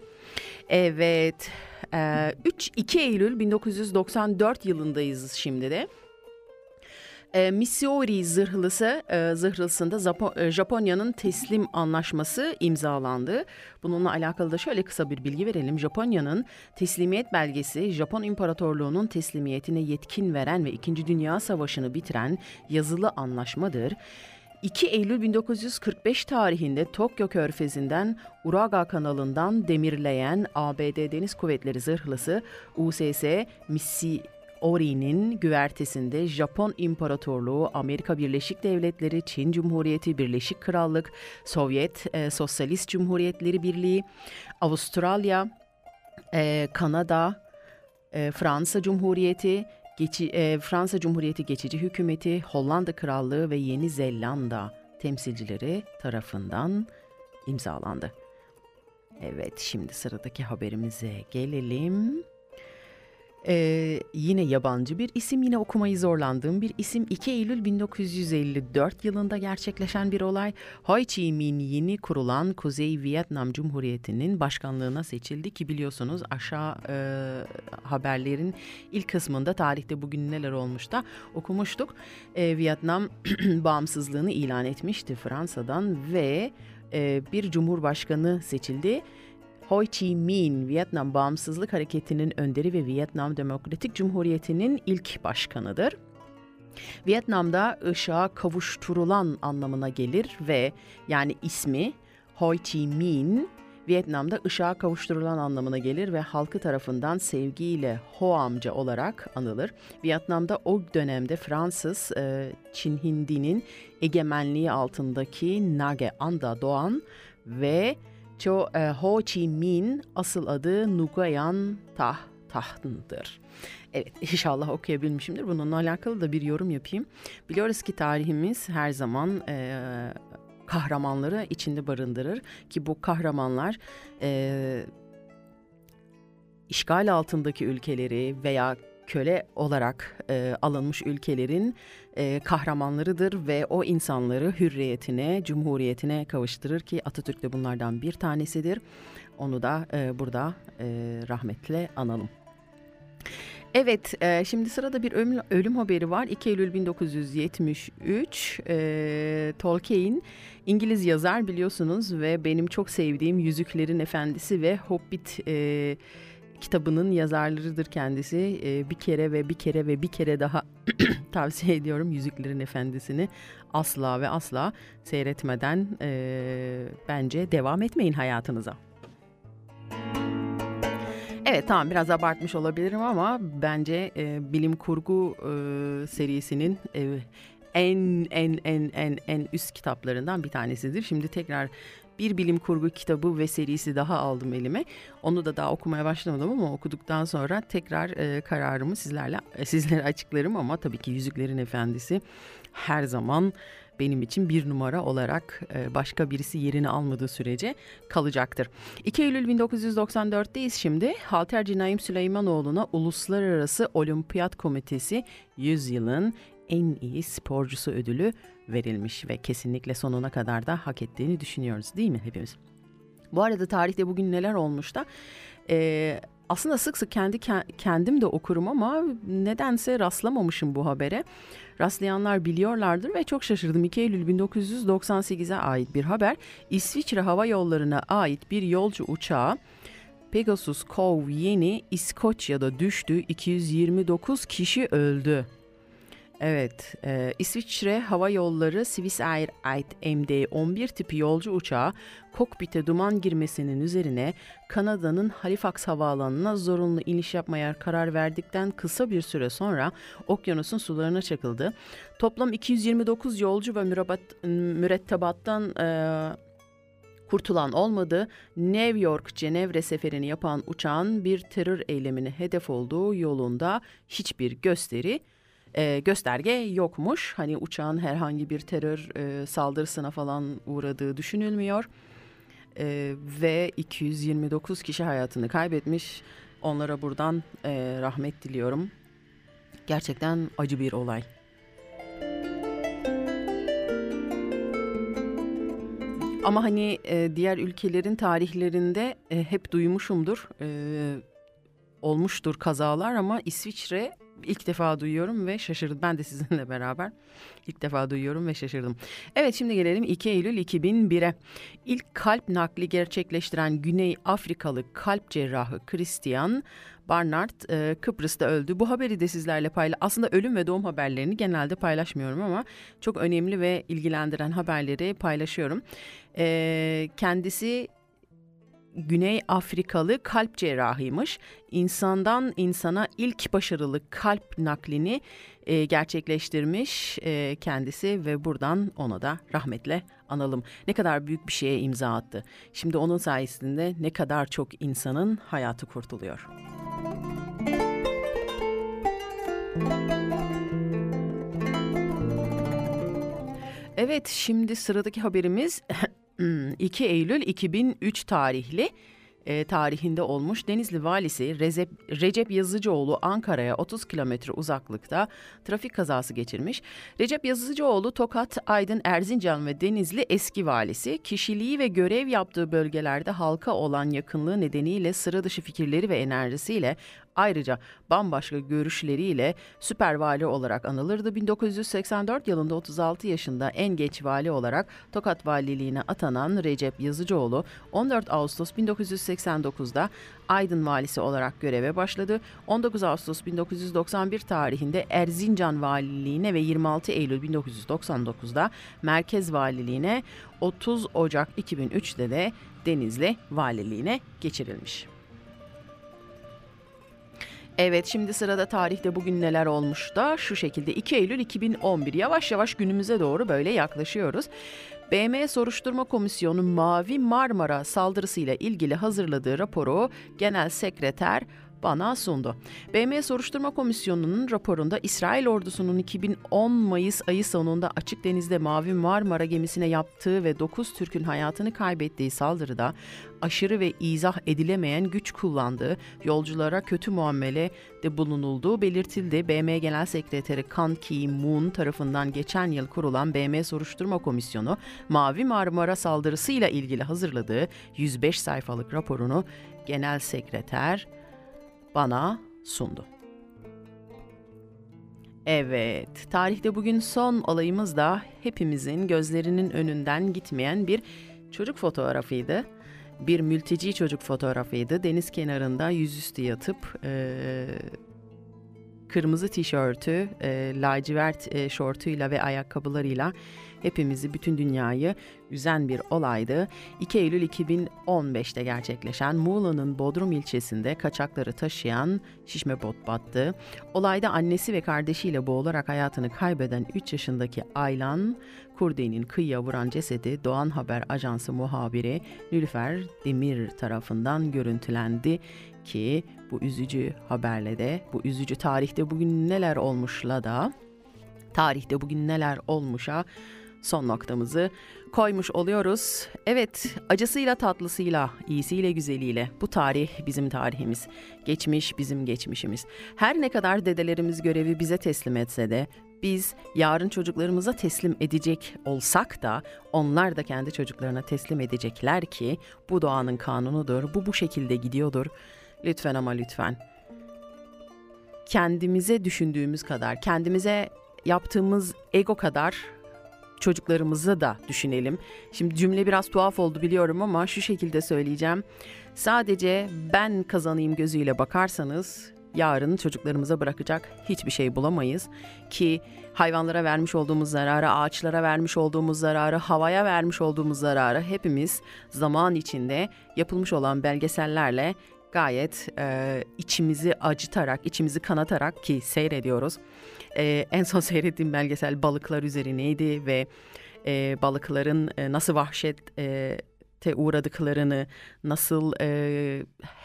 Evet 3 2 Eylül 1994 yılındayız şimdi de. E, Missouri zırhlısı e, zırhlısında e, Japonya'nın teslim anlaşması imzalandı. Bununla alakalı da şöyle kısa bir bilgi verelim. Japonya'nın teslimiyet belgesi Japon İmparatorluğu'nun teslimiyetine yetkin veren ve 2. Dünya Savaşı'nı bitiren yazılı anlaşmadır. 2 Eylül 1945 tarihinde Tokyo Körfezi'nden Uraga kanalından demirleyen ABD Deniz Kuvvetleri zırhlısı USS Missouri'nin güvertesinde Japon İmparatorluğu, Amerika Birleşik Devletleri, Çin Cumhuriyeti, Birleşik Krallık, Sovyet e, Sosyalist Cumhuriyetleri Birliği, Avustralya, e, Kanada, e, Fransa Cumhuriyeti, geçi, e, Fransa Cumhuriyeti geçici hükümeti, Hollanda Krallığı ve Yeni Zelanda temsilcileri tarafından imzalandı. Evet, şimdi sıradaki haberimize gelelim. Ee, yine yabancı bir isim, yine okumayı zorlandığım bir isim. 2 Eylül 1954 yılında gerçekleşen bir olay. Ho Chi Minh yeni kurulan Kuzey Vietnam Cumhuriyeti'nin başkanlığına seçildi ki biliyorsunuz aşağı e, haberlerin ilk kısmında tarihte bugün neler olmuş da okumuştuk. E, Vietnam bağımsızlığını ilan etmişti Fransa'dan ve e, bir cumhurbaşkanı seçildi. Ho Chi Minh, Vietnam Bağımsızlık Hareketi'nin önderi ve Vietnam Demokratik Cumhuriyeti'nin ilk başkanıdır. Vietnam'da ışığa kavuşturulan anlamına gelir ve yani ismi Ho Chi Minh Vietnam'da ışığa kavuşturulan anlamına gelir ve halkı tarafından sevgiyle Ho amca olarak anılır. Vietnam'da o dönemde Fransız e, Çin Hindi'nin egemenliği altındaki Nage Anda doğan ve Cho e, Ho Chi Minh asıl adı Nguyen Tah Taht'ındır. Evet inşallah okuyabilmişimdir. Bununla alakalı da bir yorum yapayım. Biliyoruz ki tarihimiz her zaman e, kahramanları içinde barındırır ki bu kahramanlar e, işgal altındaki ülkeleri veya köle olarak e, alınmış ülkelerin e, kahramanlarıdır ve o insanları hürriyetine, cumhuriyetine kavuşturur ki Atatürk de bunlardan bir tanesidir. Onu da e, burada e, rahmetle analım. Evet, e, şimdi sırada bir ölüm, ölüm haberi var. 2 Eylül 1973, e, Tolkien, İngiliz yazar biliyorsunuz ve benim çok sevdiğim Yüzüklerin Efendisi ve Hobbit e, kitabının yazarlarıdır kendisi. E, bir kere ve bir kere ve bir kere daha tavsiye ediyorum Yüzüklerin Efendisi'ni. Asla ve asla seyretmeden e, bence devam etmeyin hayatınıza. Evet tamam biraz abartmış olabilirim ama bence e, bilim kurgu e, serisinin e, en en en en en üst kitaplarından bir tanesidir. Şimdi tekrar bir bilim kurgu kitabı ve serisi daha aldım elime. Onu da daha okumaya başlamadım ama okuduktan sonra tekrar e, kararımı sizlerle e, sizlere açıklarım ama tabii ki Yüzüklerin Efendisi her zaman benim için bir numara olarak e, başka birisi yerini almadığı sürece kalacaktır. 2 Eylül 1994'teyiz şimdi. Halterci Naim Süleymanoğlu'na Uluslararası Olimpiyat Komitesi 100 yılın en iyi sporcusu ödülü verilmiş ve kesinlikle sonuna kadar da hak ettiğini düşünüyoruz değil mi hepimiz? Bu arada tarihte bugün neler olmuş da e, aslında sık sık kendi kendim de okurum ama nedense rastlamamışım bu habere. Rastlayanlar biliyorlardır ve çok şaşırdım. 2 Eylül 1998'e ait bir haber. İsviçre Hava Yolları'na ait bir yolcu uçağı Pegasus Cove yeni İskoçya'da düştü. 229 kişi öldü. Evet, e, İsviçre Hava Yolları Swiss Air ait MD-11 tipi yolcu uçağı kokpite duman girmesinin üzerine Kanada'nın Halifax havaalanına zorunlu iniş yapmaya karar verdikten kısa bir süre sonra okyanusun sularına çakıldı. Toplam 229 yolcu ve mürettebattan e, kurtulan olmadı. New York Cenevre seferini yapan uçağın bir terör eylemine hedef olduğu yolunda hiçbir gösteri e, gösterge yokmuş. Hani uçağın herhangi bir terör e, saldırısına falan uğradığı düşünülmüyor. E, ve 229 kişi hayatını kaybetmiş. Onlara buradan e, rahmet diliyorum. Gerçekten acı bir olay. Ama hani e, diğer ülkelerin tarihlerinde e, hep duymuşumdur. E, olmuştur kazalar ama İsviçre ilk defa duyuyorum ve şaşırdım. Ben de sizinle beraber ilk defa duyuyorum ve şaşırdım. Evet şimdi gelelim 2 Eylül 2001'e. İlk kalp nakli gerçekleştiren Güney Afrikalı kalp cerrahı Christian Barnard e, Kıbrıs'ta öldü. Bu haberi de sizlerle paylaş. Aslında ölüm ve doğum haberlerini genelde paylaşmıyorum ama çok önemli ve ilgilendiren haberleri paylaşıyorum. E, kendisi Güney Afrikalı kalp cerrahıymış. İnsandan insana ilk başarılı kalp naklini e, gerçekleştirmiş e, kendisi ve buradan ona da rahmetle analım. Ne kadar büyük bir şeye imza attı. Şimdi onun sayesinde ne kadar çok insanın hayatı kurtuluyor. Evet şimdi sıradaki haberimiz 2 Eylül 2003 tarihli e, tarihinde olmuş Denizli valisi Recep, Recep Yazıcıoğlu Ankara'ya 30 kilometre uzaklıkta trafik kazası geçirmiş. Recep Yazıcıoğlu Tokat, Aydın, Erzincan ve Denizli eski valisi kişiliği ve görev yaptığı bölgelerde halka olan yakınlığı nedeniyle sıra dışı fikirleri ve enerjisiyle Ayrıca bambaşka görüşleriyle süper vali olarak anılırdı. 1984 yılında 36 yaşında en geç vali olarak Tokat Valiliğine atanan Recep Yazıcıoğlu 14 Ağustos 1989'da Aydın valisi olarak göreve başladı. 19 Ağustos 1991 tarihinde Erzincan valiliğine ve 26 Eylül 1999'da Merkez valiliğine 30 Ocak 2003'te de Denizli valiliğine geçirilmiş. Evet şimdi sırada tarihte bugün neler olmuş da şu şekilde 2 Eylül 2011 yavaş yavaş günümüze doğru böyle yaklaşıyoruz. BM Soruşturma Komisyonu Mavi Marmara saldırısıyla ilgili hazırladığı raporu Genel Sekreter bana sundu. BM Soruşturma Komisyonu'nun raporunda İsrail ordusunun 2010 Mayıs ayı sonunda açık denizde Mavi Marmara gemisine yaptığı ve 9 Türk'ün hayatını kaybettiği saldırıda aşırı ve izah edilemeyen güç kullandığı, yolculara kötü muamele de bulunulduğu belirtildi. BM Genel Sekreteri Kan Ki-moon tarafından geçen yıl kurulan BM Soruşturma Komisyonu, Mavi Marmara saldırısıyla ilgili hazırladığı 105 sayfalık raporunu Genel Sekreter bana sundu. Evet, tarihte bugün son olayımız da hepimizin gözlerinin önünden gitmeyen bir çocuk fotoğrafıydı. Bir mülteci çocuk fotoğrafıydı. Deniz kenarında yüzüstü yatıp e, kırmızı tişörtü, e, lacivert e, şortuyla ve ayakkabılarıyla hepimizi, bütün dünyayı üzen bir olaydı. 2 Eylül 2015'te gerçekleşen Muğla'nın Bodrum ilçesinde kaçakları taşıyan şişme bot battı. Olayda annesi ve kardeşiyle boğularak hayatını kaybeden 3 yaşındaki Aylan Kurdi'nin kıyıya vuran cesedi Doğan Haber Ajansı muhabiri Nülfer Demir tarafından görüntülendi ki bu üzücü haberle de bu üzücü tarihte bugün neler olmuşla da tarihte bugün neler olmuşa son noktamızı koymuş oluyoruz. Evet, acısıyla tatlısıyla, iyisiyle güzeliyle bu tarih bizim tarihimiz. Geçmiş bizim geçmişimiz. Her ne kadar dedelerimiz görevi bize teslim etse de biz yarın çocuklarımıza teslim edecek olsak da onlar da kendi çocuklarına teslim edecekler ki bu doğanın kanunudur. Bu bu şekilde gidiyordur. Lütfen ama lütfen. Kendimize düşündüğümüz kadar, kendimize yaptığımız ego kadar çocuklarımızı da düşünelim. Şimdi cümle biraz tuhaf oldu biliyorum ama şu şekilde söyleyeceğim. Sadece ben kazanayım gözüyle bakarsanız yarın çocuklarımıza bırakacak hiçbir şey bulamayız ki hayvanlara vermiş olduğumuz zararı, ağaçlara vermiş olduğumuz zararı, havaya vermiş olduğumuz zararı hepimiz zaman içinde yapılmış olan belgesellerle gayet e, içimizi acıtarak, içimizi kanatarak ki seyrediyoruz. E, en son seyrettiğim belgesel balıklar üzerineydi ve e, balıkların e, nasıl vahşet e, uğradıklarını, nasıl e,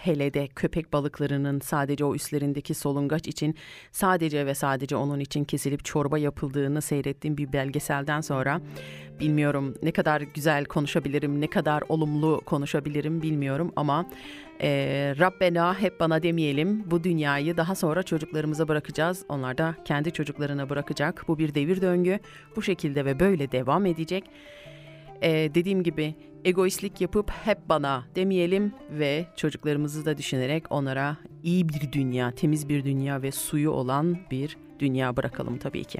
hele de köpek balıklarının sadece o üstlerindeki solungaç için sadece ve sadece onun için kesilip çorba yapıldığını seyrettiğim bir belgeselden sonra bilmiyorum ne kadar güzel konuşabilirim, ne kadar olumlu konuşabilirim bilmiyorum ama e, Rabbena hep bana demeyelim bu dünyayı daha sonra çocuklarımıza bırakacağız. Onlar da kendi çocuklarına bırakacak. Bu bir devir döngü. Bu şekilde ve böyle devam edecek. Ee, dediğim gibi egoistlik yapıp hep bana demeyelim ve çocuklarımızı da düşünerek onlara iyi bir dünya, temiz bir dünya ve suyu olan bir dünya bırakalım tabii ki.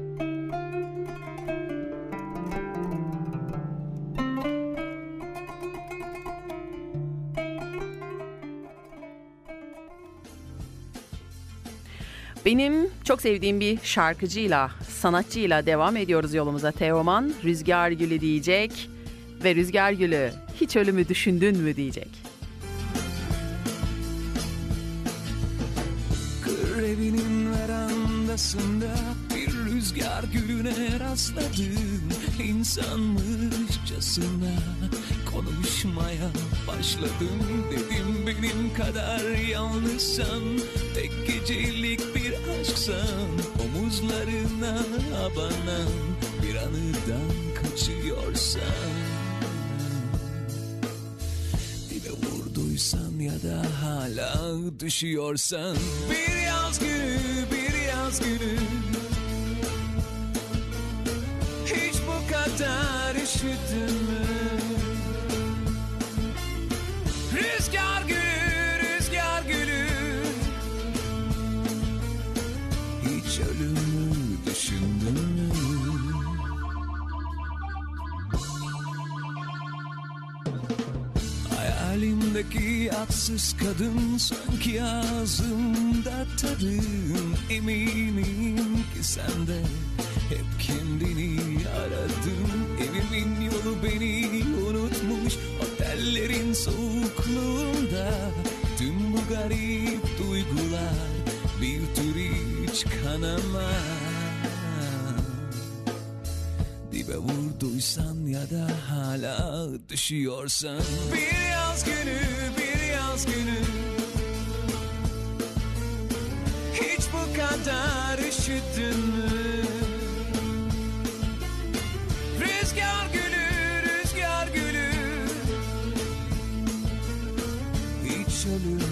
Benim çok sevdiğim bir şarkıcıyla, sanatçıyla devam ediyoruz yolumuza. Teoman, Rüzgar Gülü diyecek Ve Rüzgar Gülü hiç ölümü düşündün mü diyecek. Evinin verandasında bir rüzgar gülüne rastladım İnsanmışçasına konuşmaya başladım Dedim benim kadar yalnızsan tek gecelik bir aşksan Omuzlarına abanan bir anıdan kaçıyorsan Dibe vurduysan ya da hala düşüyorsan Bir yaz günü, bir yaz günü Hiç bu kadar üşüdün mü? Hayalimdeki atsız kadın sanki ağzımda tadın. Eminim ki sen de hep kendini aradın. Evimin yolu beni unutmuş otellerin soğukluğunda. Tüm bu garip duygular bir tür hiç kanamaz Dibe vurduysan ya da hala düşüyorsan. Bir yaz günü, bir yaz günü. Hiç bu kadar üşüdün mü? Rüzgar gülü, rüzgar gülü. Hiç ölümü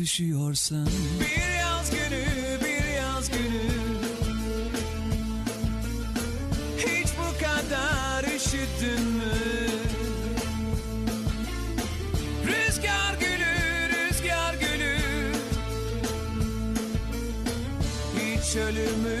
düşüyorsan. Bir yaz günü, bir yaz günü. Hiç bu kadar üşüdün mü? Rüzgar gülü, rüzgar gülü. Hiç ölümü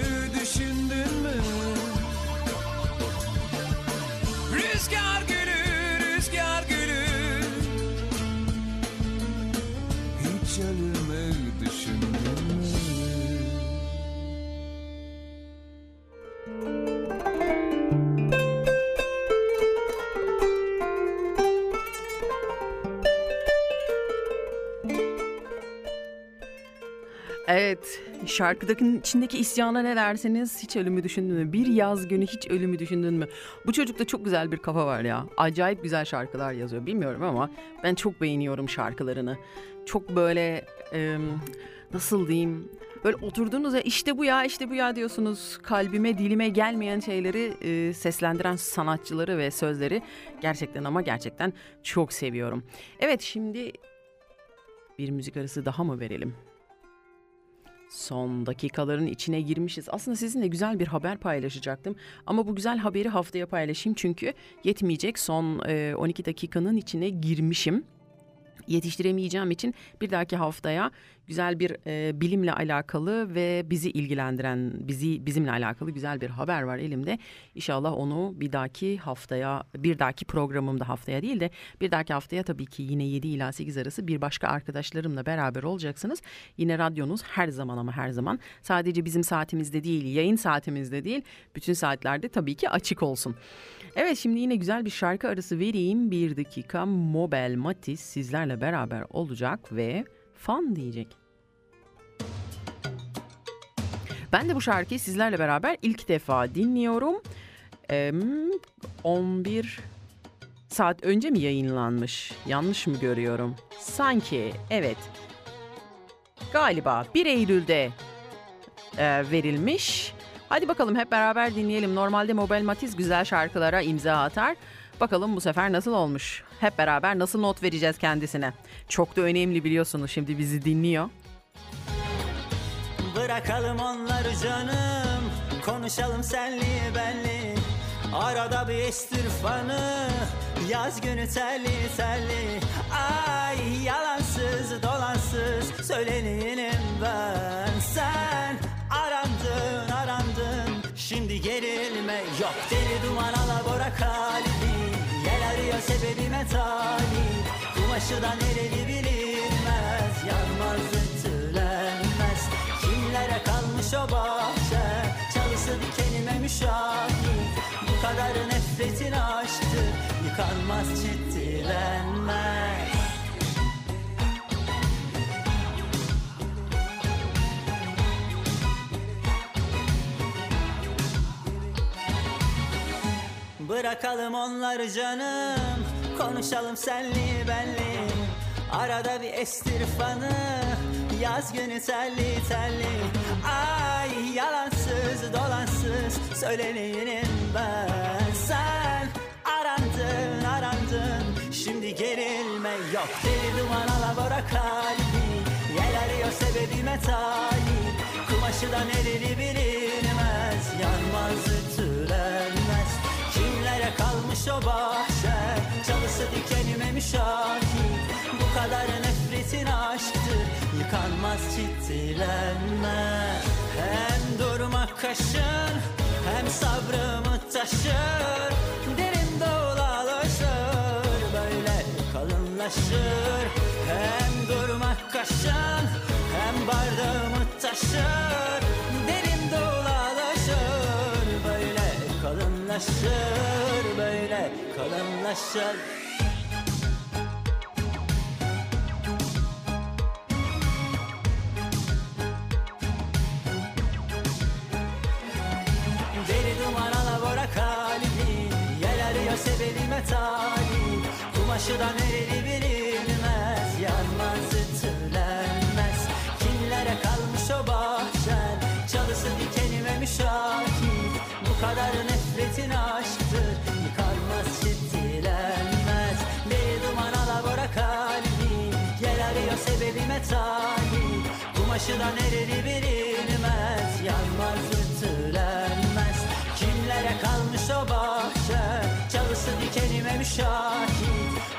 Evet, şarkıdaki içindeki isyana ne derseniz hiç ölümü düşündün mü? Bir yaz günü hiç ölümü düşündün mü? Bu çocukta çok güzel bir kafa var ya. Acayip güzel şarkılar yazıyor. Bilmiyorum ama ben çok beğeniyorum şarkılarını. Çok böyle e, nasıl diyeyim? Böyle oturduğunuzda işte bu ya işte bu ya diyorsunuz. Kalbime dilime gelmeyen şeyleri e, seslendiren sanatçıları ve sözleri gerçekten ama gerçekten çok seviyorum. Evet şimdi bir müzik arası daha mı verelim? Son dakikaların içine girmişiz. Aslında sizinle güzel bir haber paylaşacaktım. Ama bu güzel haberi haftaya paylaşayım çünkü yetmeyecek. Son e, 12 dakikanın içine girmişim. Yetiştiremeyeceğim için bir dahaki haftaya güzel bir e, bilimle alakalı ve bizi ilgilendiren, bizi bizimle alakalı güzel bir haber var elimde. İnşallah onu bir dahaki haftaya, bir dahaki programımda haftaya değil de bir dahaki haftaya tabii ki yine 7 ila 8 arası bir başka arkadaşlarımla beraber olacaksınız. Yine radyonuz her zaman ama her zaman sadece bizim saatimizde değil, yayın saatimizde değil, bütün saatlerde tabii ki açık olsun. Evet şimdi yine güzel bir şarkı arası vereyim. Bir dakika Mobel Matiz sizlerle beraber olacak ve fan diyecek. Ben de bu şarkıyı sizlerle beraber ilk defa dinliyorum. Ee, 11 saat önce mi yayınlanmış? Yanlış mı görüyorum? Sanki evet. Galiba 1 Eylül'de e, verilmiş. Hadi bakalım hep beraber dinleyelim. Normalde Mobile Matiz güzel şarkılara imza atar. Bakalım bu sefer nasıl olmuş? Hep beraber nasıl not vereceğiz kendisine? Çok da önemli biliyorsunuz şimdi bizi dinliyor. Bırakalım onları canım Konuşalım senli benli Arada bir estir fanı Yaz günü terli terli Ay yalansız dolansız Söyleneyim ben Sen Şimdi gerilme. Yok Deli duman alabora kalbi. Yel arıyor sebebime talip Kumaşı da nereli bilinmez. Yanmaz ütülenmez. Kimlere kalmış o bahçe? Çalısı dikenime müşahit. Bu kadar nefretin aşktı Yıkanmaz ciddilenmez Bırakalım onları canım. Konuşalım senli benli. Arada bir estir fanı. Yaz günü telli telli Ay yalansız dolansız. Söyleneyim ben. Sen arandın arandın. Şimdi gerilme yok. Deli duman alabora kalbi. Yel arıyor sebebime talip. Kumaşı da nereli bilinmez. Yanmaz ütülenmez Kimlere kalmış o bahçe. Çalısı dikenime müşahit. Bu kadar nefretin aşktır Yıkanmaz ciddilenmez Hem durmak kaşın Hem sabrımı taşır. Derin dolaşır Böyle kalınlaşır. Hem durmak kaşın Hem bardağımı taşır. Derin dolaşır Böyle kalınlaşır Kalınlaşır Deli duman alabora kalbi Yel arıyor sebebime talip Kumaşı da nereli bilinmez Yanmaz ütülenmez. Kimlere kalmış o bahçen? Çalısı dikenime müşahit Bu kadar sebebime talip Kumaşı da nereli bilinmez. Yanmaz ütülenmez. Kimlere kalmış o bahçe? Çalısı dikenime müşahit.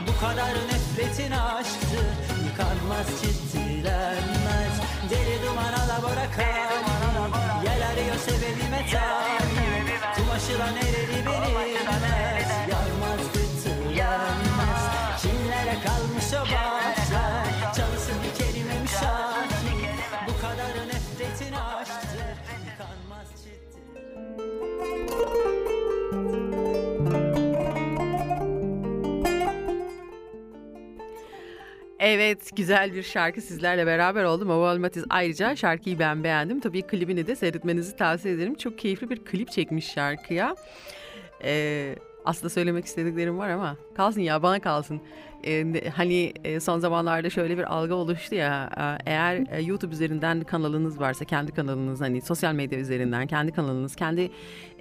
Bu kadar nefretin aşktır Yıkanmaz ciddilenmez Deli duman alabora kalbi Yel arıyor sebebime talip. Kumaşı da nereli bilinmez. Yanmaz ütülenmez. Kimlere kalmış o bahçe Evet güzel bir şarkı sizlerle beraber oldum. Oval Matiz ayrıca şarkıyı ben beğendim. Tabii klibini de seyretmenizi tavsiye ederim. Çok keyifli bir klip çekmiş şarkıya. Ee, aslında söylemek istediklerim var ama kalsın ya bana kalsın. Ee, hani e, son zamanlarda şöyle bir algı oluştu ya e, eğer e, YouTube üzerinden kanalınız varsa kendi kanalınız hani sosyal medya üzerinden kendi kanalınız kendi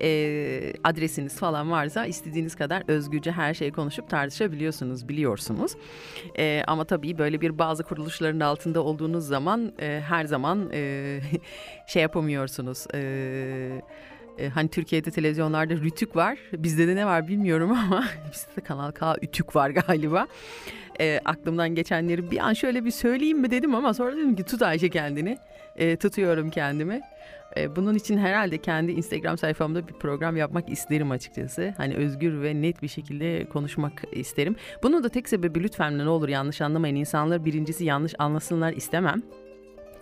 e, adresiniz falan varsa istediğiniz kadar özgürce her şeyi konuşup tartışabiliyorsunuz biliyorsunuz. E, ama tabii böyle bir bazı kuruluşların altında olduğunuz zaman e, her zaman e, şey yapamıyorsunuz. E, e, hani Türkiye'de televizyonlarda rütük var. Bizde de ne var bilmiyorum ama bizde de Kanal K ütük var galiba. E, aklımdan geçenleri bir an şöyle bir söyleyeyim mi dedim ama sonra dedim ki tut Ayşe kendini. E, tutuyorum kendimi. E, bunun için herhalde kendi Instagram sayfamda bir program yapmak isterim açıkçası. Hani özgür ve net bir şekilde konuşmak isterim. Bunun da tek sebebi lütfen ne olur yanlış anlamayın. İnsanlar birincisi yanlış anlasınlar istemem.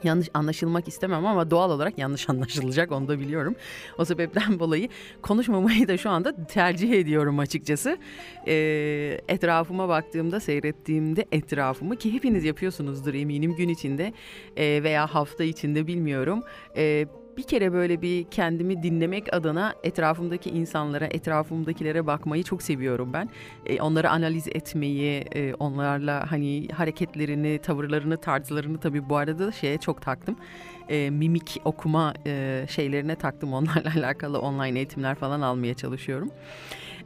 Yanlış anlaşılmak istemem ama doğal olarak yanlış anlaşılacak onu da biliyorum. O sebepten dolayı konuşmamayı da şu anda tercih ediyorum açıkçası. Ee, etrafıma baktığımda, seyrettiğimde etrafımı ki hepiniz yapıyorsunuzdur eminim gün içinde e, veya hafta içinde bilmiyorum. E, bir kere böyle bir kendimi dinlemek adına etrafımdaki insanlara, etrafımdakilere bakmayı çok seviyorum ben. E, onları analiz etmeyi, e, onlarla hani hareketlerini, tavırlarını, tarzlarını tabii bu arada da şeye çok taktım. E, mimik okuma e, şeylerine taktım. Onlarla alakalı online eğitimler falan almaya çalışıyorum.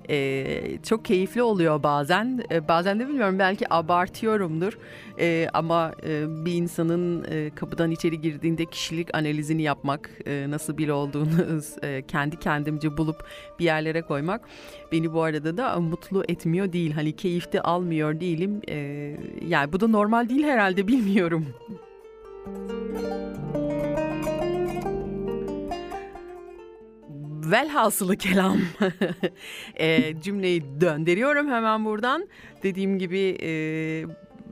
E, çok keyifli oluyor bazen. E, bazen de bilmiyorum belki abartıyorumdur. E, ama e, bir insanın e, kapıdan içeri girdiğinde kişilik analizini yapmak, e, nasıl biri olduğunu e, kendi kendimce bulup bir yerlere koymak beni bu arada da mutlu etmiyor değil. Hani keyifte almıyor değilim. E, yani bu da normal değil herhalde bilmiyorum. Velhasılı kelam e, cümleyi döndürüyorum hemen buradan. Dediğim gibi e,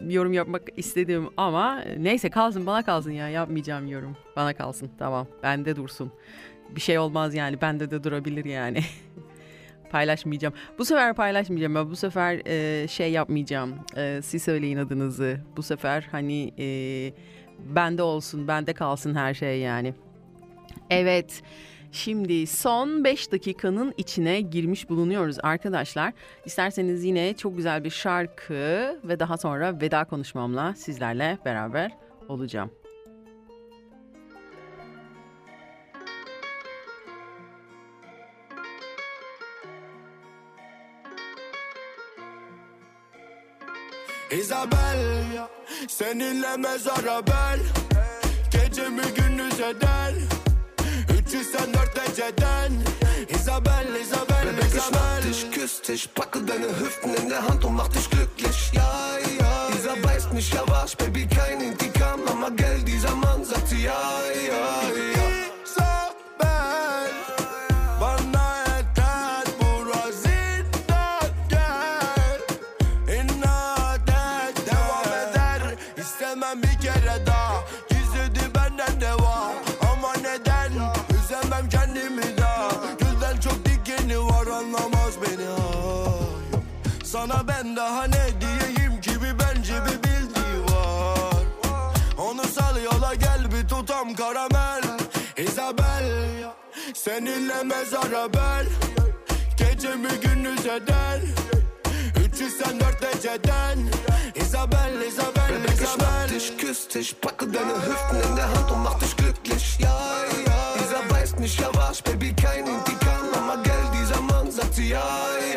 yorum yapmak istedim ama neyse kalsın bana kalsın ya yapmayacağım yorum. Bana kalsın tamam bende dursun. Bir şey olmaz yani bende de durabilir yani. paylaşmayacağım. Bu sefer paylaşmayacağım. Ben bu sefer e, şey yapmayacağım. E, siz söyleyin adınızı. Bu sefer hani e, bende olsun, bende kalsın her şey yani. Evet. Şimdi son 5 dakikanın içine girmiş bulunuyoruz arkadaşlar. İsterseniz yine çok güzel bir şarkı ve daha sonra veda konuşmamla sizlerle beraber olacağım. Isabel Seninle mezara bel Gecemi gündüz eder 304 dereceden Isabel, Isabel, Bebek, ich Isabel mach dich, küss dich, packe deine Hüften in der Hand und mach dich glücklich. Ja, ja, dieser beißt mich ja wasch, Baby, kein Intikam, aber gell, dieser Mann sagt ja, ja, ja. Tutam karamel Isabel. Seninle mezara bel Gecemi gündüz eder. 304 dereceden Isabel, Isabel, Bebek, ich mach Isabel. dich, küss dich, packe deine Hüften in der Hand und mach dich glücklich. Ja, ja, dieser beißt mich ja wasch, Baby, kein Intikam, aber gell, dieser Mann sagt sie ja, ja,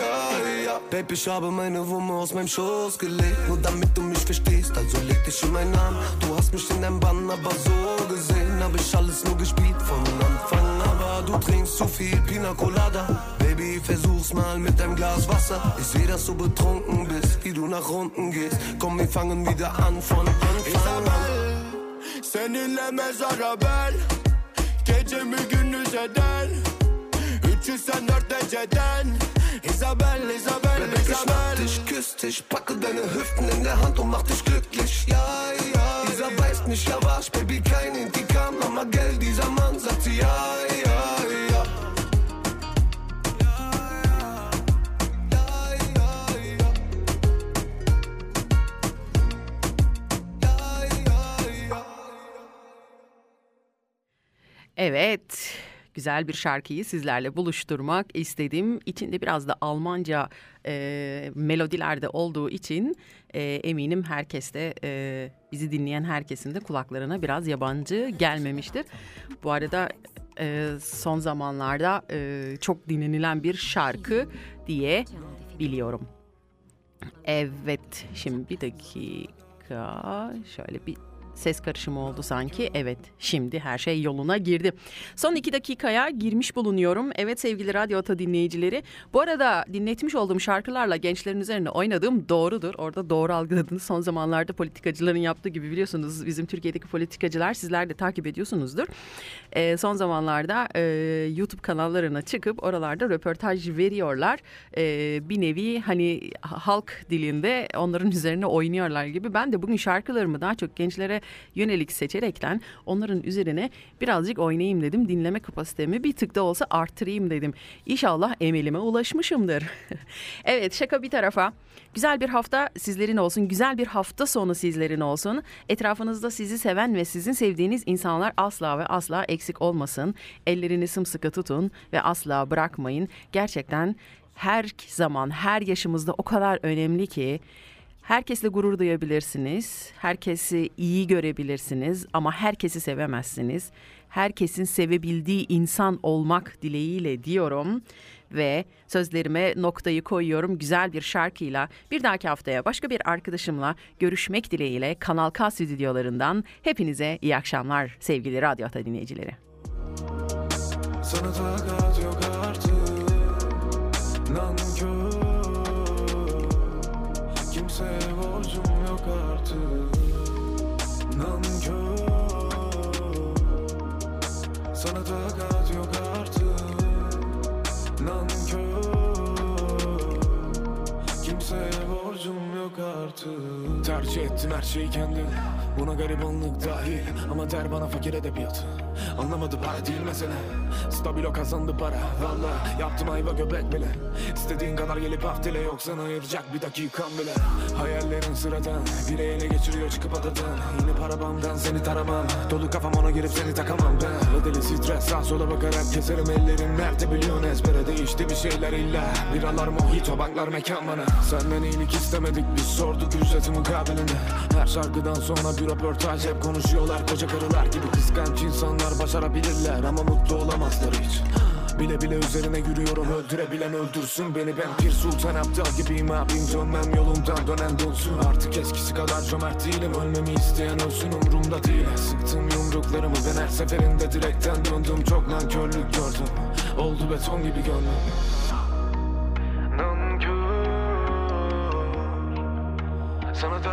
Baby, ich habe meine Wumme aus meinem Schoß gelegt, nur damit du mich verstehst, also leg dich in meinen Arm. Du hast mich in deinem Bann, aber so gesehen hab ich alles nur gespielt von Anfang, aber du trinkst zu viel Pina Colada. Baby, versuch's mal mit deinem Glas Wasser. Ich seh, dass du betrunken bist, wie du nach unten gehst. Komm, wir fangen wieder an von Anfang an. Seninle mezara bel Gecemi gündüz eder 304 dereceden Isabel, Isabel, küss packe deine Hüften in der Hand und mach dich glücklich. Ja, ja, dieser beißt mich ja wasch, Baby, kein Intikam, aber gell, dieser Mann sagt sie ja, ja, ja. Evet, güzel bir şarkıyı sizlerle buluşturmak istedim. İçinde biraz da Almanca e, melodiler de olduğu için e, eminim herkes de e, bizi dinleyen herkesin de kulaklarına biraz yabancı gelmemiştir. Bu arada e, son zamanlarda e, çok dinlenilen bir şarkı diye biliyorum. Evet, şimdi bir dakika şöyle bir ses karışımı oldu sanki. Evet şimdi her şey yoluna girdi. Son iki dakikaya girmiş bulunuyorum. Evet sevgili Radyo Ata dinleyicileri. Bu arada dinletmiş olduğum şarkılarla gençlerin üzerine oynadığım doğrudur. Orada doğru algıladınız. Son zamanlarda politikacıların yaptığı gibi biliyorsunuz bizim Türkiye'deki politikacılar sizler de takip ediyorsunuzdur. Ee, son zamanlarda e, YouTube kanallarına çıkıp oralarda röportaj veriyorlar. Ee, bir nevi hani halk dilinde onların üzerine oynuyorlar gibi. Ben de bugün şarkılarımı daha çok gençlere yönelik seçerekten onların üzerine birazcık oynayayım dedim. Dinleme kapasitemi bir tık da olsa arttırayım dedim. İnşallah emelime ulaşmışımdır. evet şaka bir tarafa. Güzel bir hafta sizlerin olsun. Güzel bir hafta sonu sizlerin olsun. Etrafınızda sizi seven ve sizin sevdiğiniz insanlar asla ve asla eksik olmasın. Ellerini sımsıkı tutun ve asla bırakmayın. Gerçekten her zaman, her yaşımızda o kadar önemli ki Herkesle gurur duyabilirsiniz. Herkesi iyi görebilirsiniz ama herkesi sevemezsiniz. Herkesin sevebildiği insan olmak dileğiyle diyorum ve sözlerime noktayı koyuyorum güzel bir şarkıyla. Bir dahaki haftaya başka bir arkadaşımla görüşmek dileğiyle Kanal K stüdyolarından hepinize iyi akşamlar sevgili Radyo Ata dinleyicileri. Sana takat yok artık Kimseye borcum yok artık. Nankör. Sana takat yok artık. Nankör. Kimseye borcum yok artık. Tercih ettim her şeyi kendim. Buna garibanlık dahil. Ama der bana fakir edebiyatı Anlamadı para değil mesele. Stabilo kazandı para. Valla yaptım ayva göbek bile. İstediğin kadar gelip haftile yok sana ayıracak bir dakikan bile. Hayallerin sıradan Biri ele geçiriyor çıkıp adadan. Yine para bamdan seni taramam. Dolu kafam ona girip seni takamam ben. Ödeli stres sağ sola bakarak keserim ellerim. Nerede biliyorsun ezbere değişti bir şeyler illa. Biralar mojito banklar mekan bana. Senden iyilik istemedik biz sorduk ücreti mukabilinde Her şarkıdan sonra bir röportaj hep konuşuyorlar. Koca karılar gibi kıskanç insanlar başarabilirler Ama mutlu olamazlar hiç. Bile bile üzerine yürüyorum öldürebilen öldürsün beni. Ben Pir Sultan Abdal gibiyim abim. Dönmem yolumdan dönen dönsün Artık eskisi kadar cömert değilim. Ölmemi isteyen ölsün umurumda değil. Sıktım yumruklarımı ben her seferinde direkten döndüm. Çok nankörlük gördüm. Oldu beton gibi gönlüm. Sana takat